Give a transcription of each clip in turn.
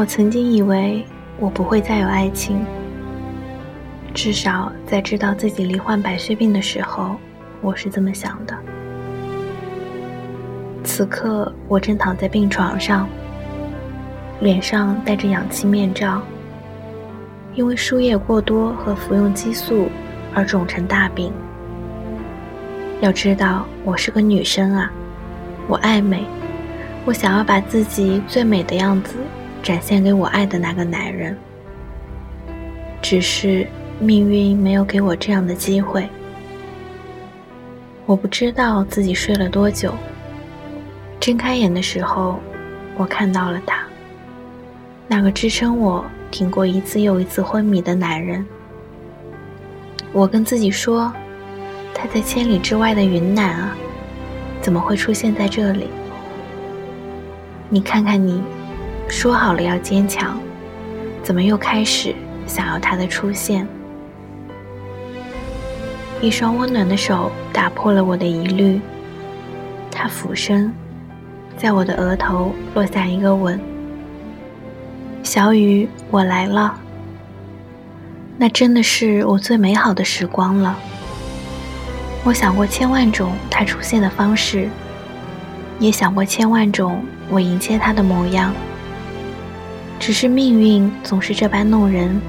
我曾经以为我不会再有爱情，至少在知道自己罹患白血病的时候，我是这么想的。此刻，我正躺在病床上，脸上戴着氧气面罩，因为输液过多和服用激素而肿成大饼。要知道，我是个女生啊，我爱美，我想要把自己最美的样子展现给我爱的那个男人。只是命运没有给我这样的机会。我不知道自己睡了多久。睁开眼的时候，我看到了他，那个支撑我挺过一次又一次昏迷的男人。我跟自己说，他在千里之外的云南啊，怎么会出现在这里？你看看你，说好了要坚强，怎么又开始想要他的出现？一双温暖的手打破了我的疑虑，他俯身。在我的额头落下一个吻，小雨，我来了。那真的是我最美好的时光了。我想过千万种他出现的方式，也想过千万种我迎接他的模样。只是命运总是这般弄人，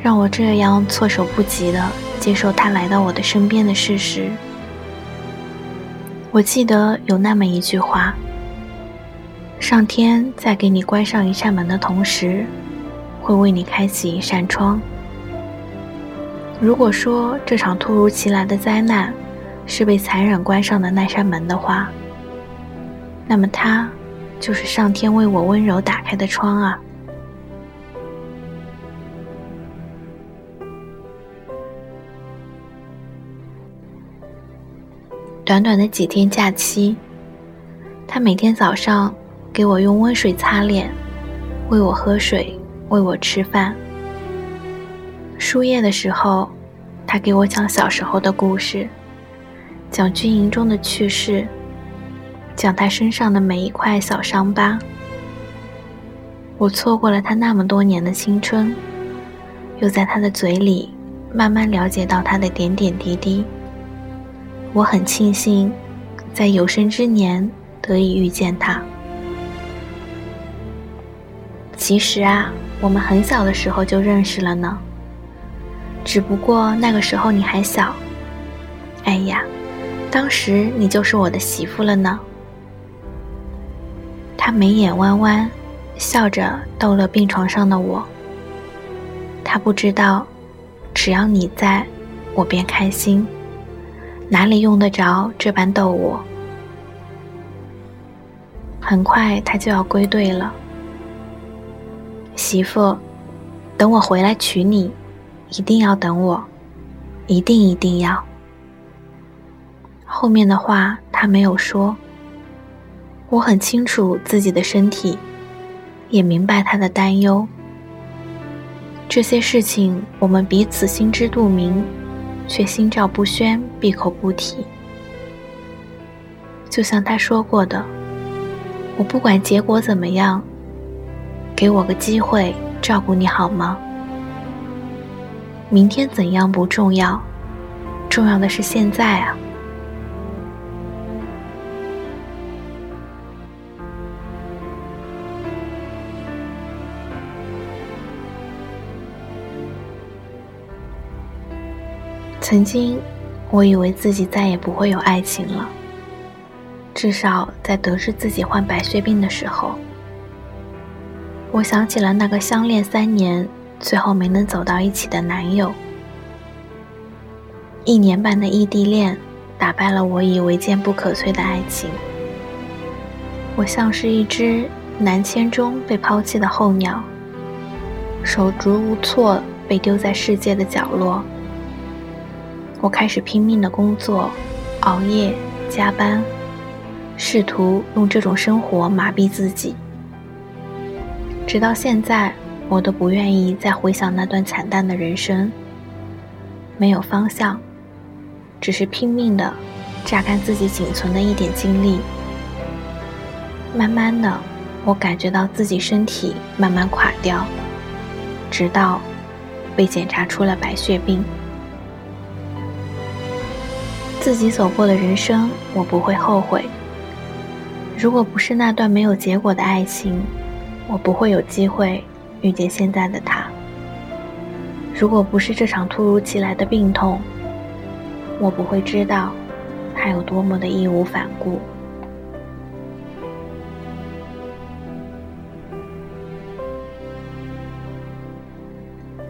让我这样措手不及的接受他来到我的身边的事实。我记得有那么一句话。上天在给你关上一扇门的同时，会为你开启一扇窗。如果说这场突如其来的灾难是被残忍关上的那扇门的话，那么它就是上天为我温柔打开的窗啊！短短的几天假期，他每天早上。给我用温水擦脸，喂我喝水，喂我吃饭。输液的时候，他给我讲小时候的故事，讲军营中的趣事，讲他身上的每一块小伤疤。我错过了他那么多年的青春，又在他的嘴里慢慢了解到他的点点滴滴。我很庆幸，在有生之年得以遇见他。其实啊，我们很小的时候就认识了呢。只不过那个时候你还小。哎呀，当时你就是我的媳妇了呢。他眉眼弯弯，笑着逗乐病床上的我。他不知道，只要你在，我便开心。哪里用得着这般逗我？很快他就要归队了。媳妇，等我回来娶你，一定要等我，一定一定要。后面的话他没有说。我很清楚自己的身体，也明白他的担忧。这些事情我们彼此心知肚明，却心照不宣，闭口不提。就像他说过的，我不管结果怎么样。给我个机会照顾你好吗？明天怎样不重要，重要的是现在啊！曾经，我以为自己再也不会有爱情了，至少在得知自己患白血病的时候。我想起了那个相恋三年，最后没能走到一起的男友。一年半的异地恋，打败了我以为坚不可摧的爱情。我像是一只南迁中被抛弃的候鸟，手足无措，被丢在世界的角落。我开始拼命的工作，熬夜加班，试图用这种生活麻痹自己。直到现在，我都不愿意再回想那段惨淡的人生。没有方向，只是拼命的榨干自己仅存的一点精力。慢慢的，我感觉到自己身体慢慢垮掉，直到被检查出了白血病。自己走过的人生，我不会后悔。如果不是那段没有结果的爱情，我不会有机会遇见现在的他。如果不是这场突如其来的病痛，我不会知道他有多么的义无反顾。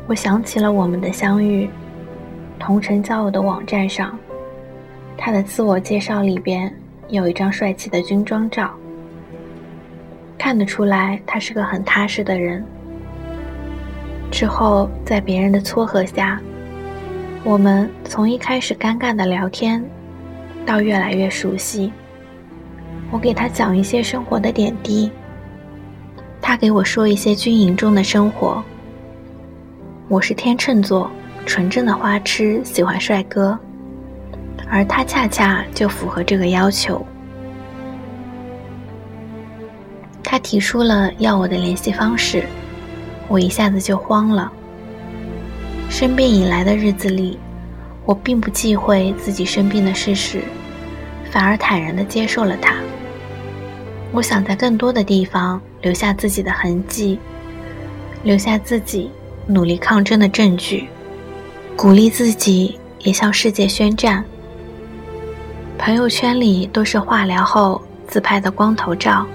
我想起了我们的相遇，同城交友的网站上，他的自我介绍里边有一张帅气的军装照，看得出来他是个很踏实的人。之后，在别人的撮合下，我们从一开始尴尬的聊天，到越来越熟悉。我给他讲一些生活的点滴，他给我说一些军营中的生活。我是天秤座，纯正的花痴，喜欢帅哥，而他恰恰就符合这个要求。他提出了要我的联系方式，我一下子就慌了。生病以来的日子里，我并不忌讳自己生病的事实，反而坦然地接受了他。我想在更多的地方留下自己的痕迹，留下自己。努力抗争的证据，鼓励自己也向世界宣战。朋友圈里都是化疗后自拍的光头照，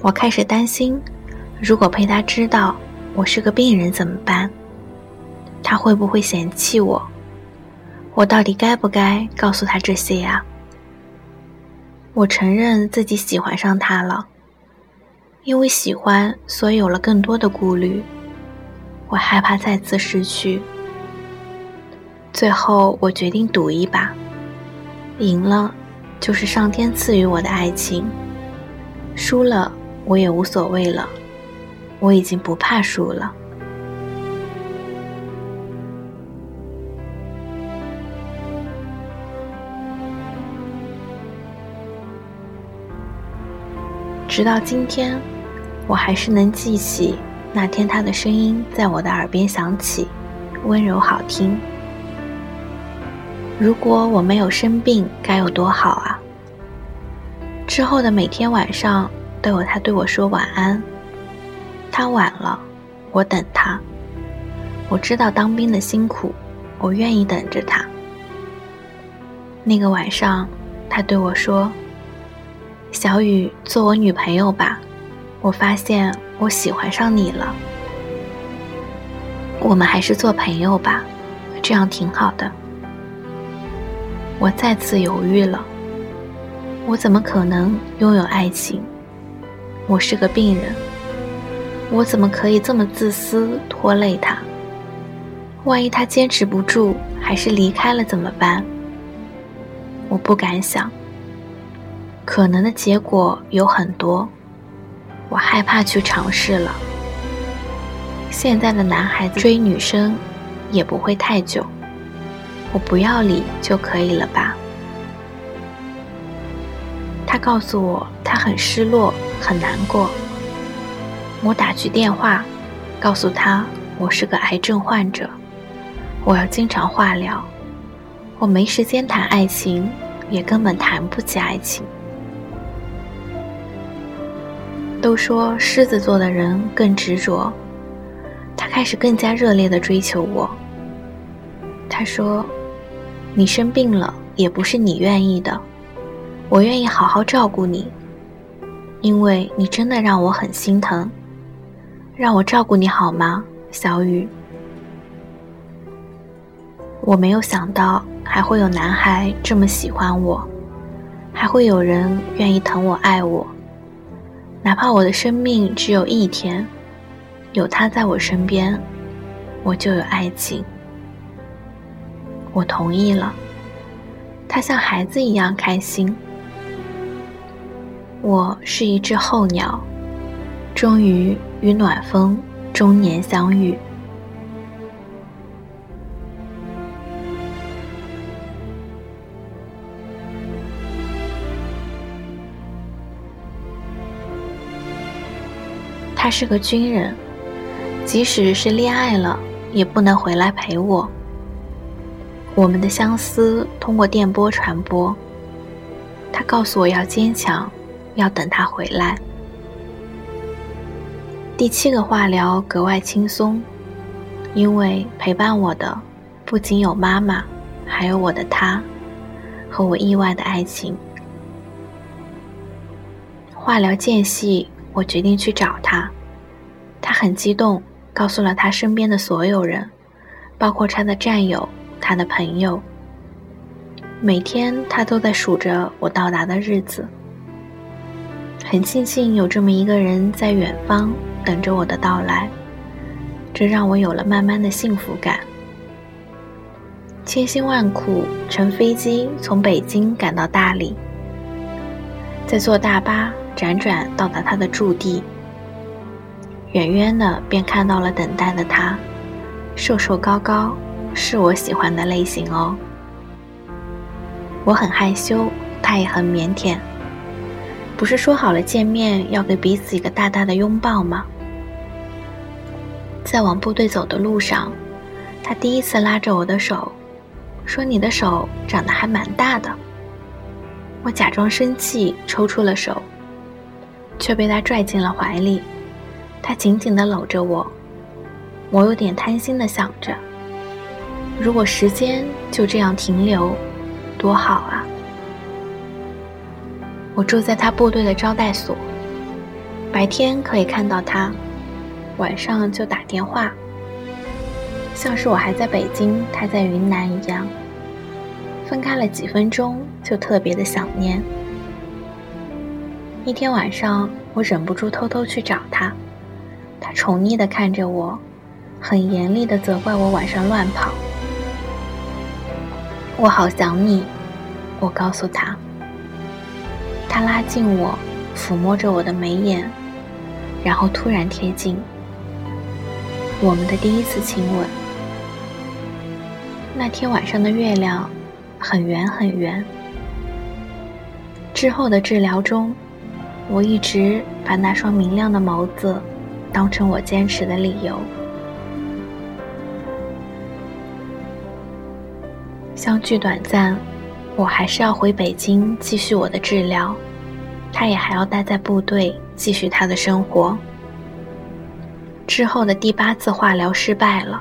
我开始担心，如果被他知道我是个病人怎么办？他会不会嫌弃我？我到底该不该告诉他这些呀？我承认自己喜欢上他了，因为喜欢，所以有了更多的顾虑。我害怕再次失去，最后我决定赌一把，赢了就是上天赐予我的爱情，输了我也无所谓了，我已经不怕输了。直到今天，我还是能记起。那天，他的声音在我的耳边响起，温柔好听。如果我没有生病，该有多好啊！之后的每天晚上，都有他对我说晚安。他晚了，我等他。我知道当兵的辛苦，我愿意等着他。那个晚上，他对我说：“小雨，做我女朋友吧。”我发现。我喜欢上你了，我们还是做朋友吧，这样挺好的。我再次犹豫了，我怎么可能拥有爱情？我是个病人，我怎么可以这么自私，拖累他？万一他坚持不住，还是离开了怎么办？我不敢想，可能的结果有很多。我害怕去尝试了。现在的男孩子追女生也不会太久，我不要理就可以了吧？他告诉我他很失落，很难过。我打去电话，告诉他我是个癌症患者，我要经常化疗，我没时间谈爱情，也根本谈不起爱情。都说狮子座的人更执着，他开始更加热烈的追求我。他说：“你生病了也不是你愿意的，我愿意好好照顾你，因为你真的让我很心疼。让我照顾你好吗，小雨？”我没有想到还会有男孩这么喜欢我，还会有人愿意疼我爱我。哪怕我的生命只有一天，有他在我身边，我就有爱情。我同意了，他像孩子一样开心。我是一只候鸟，终于与暖风终年相遇。他是个军人，即使是恋爱了，也不能回来陪我。我们的相思通过电波传播。他告诉我要坚强，要等他回来。第七个化疗格外轻松，因为陪伴我的不仅有妈妈，还有我的他，和我意外的爱情。化疗间隙，我决定去找他，他很激动，告诉了他身边的所有人，包括他的战友、他的朋友。每天他都在数着我到达的日子，很庆幸有这么一个人在远方等着我的到来，这让我有了慢慢的幸福感。千辛万苦乘飞机从北京赶到大理，再坐大巴辗转到达他的驻地，远远的便看到了等待的他，瘦瘦高高，是我喜欢的类型哦。我很害羞，他也很腼腆。不是说好了见面要给彼此一个大大的拥抱吗？在往部队走的路上，他第一次拉着我的手，说：“你的手长得还蛮大的。”我假装生气，抽出了手，却被他拽进了怀里。他紧紧地搂着我，我有点贪心的想着，如果时间就这样停留。多好啊！我住在他部队的招待所，白天可以看到他，晚上就打电话，像是我还在北京，他在云南一样。分开了几分钟，就特别的想念。一天晚上，我忍不住偷偷去找他，他宠溺的看着我，很严厉的责怪我晚上乱跑。我好想你，我告诉他。他拉近我，抚摸着我的眉眼，然后突然贴近。我们的第一次亲吻。那天晚上的月亮很圆很圆。之后的治疗中，我一直把那双明亮的眸子当成我坚持的理由。相聚短暂，我还是要回北京继续我的治疗，他也还要待在部队继续他的生活。之后的第八次化疗失败了，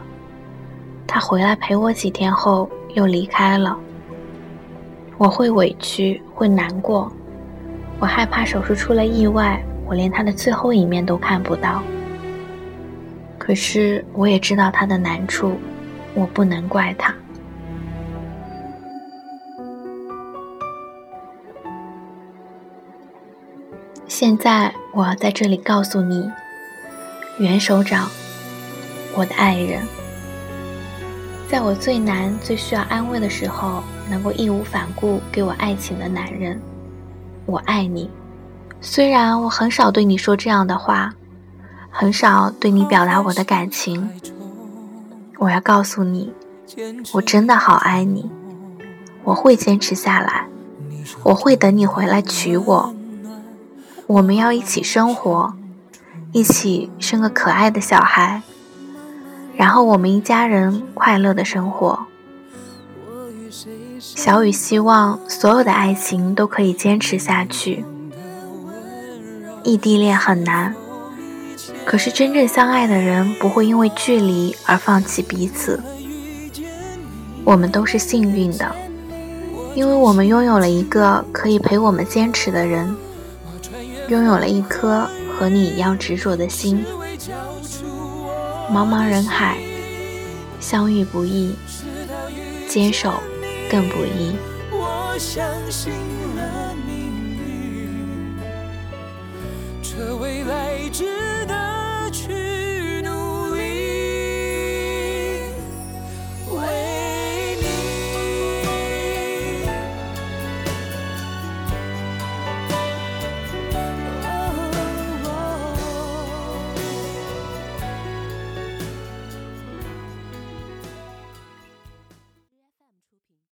他回来陪我几天后又离开了。我会委屈，会难过，我害怕手术出了意外，我连他的最后一面都看不到。可是我也知道他的难处，我不能怪他。现在我要在这里告诉你，袁首长，我的爱人，在我最难、最需要安慰的时候，能够义无反顾给我爱情的男人，我爱你。虽然我很少对你说这样的话，很少对你表达我的感情，我要告诉你，我真的好爱你，我会坚持下来，我会等你回来娶我。我们要一起生活，一起生个可爱的小孩，然后我们一家人快乐的生活。小雨希望所有的爱情都可以坚持下去。异地恋很难，可是真正相爱的人不会因为距离而放弃彼此。我们都是幸运的，因为我们拥有了一个可以陪我们坚持的人。拥有了一颗和你一样执着的心，茫茫人海，相遇不易，接受更不易。我相信了命运，这未来之。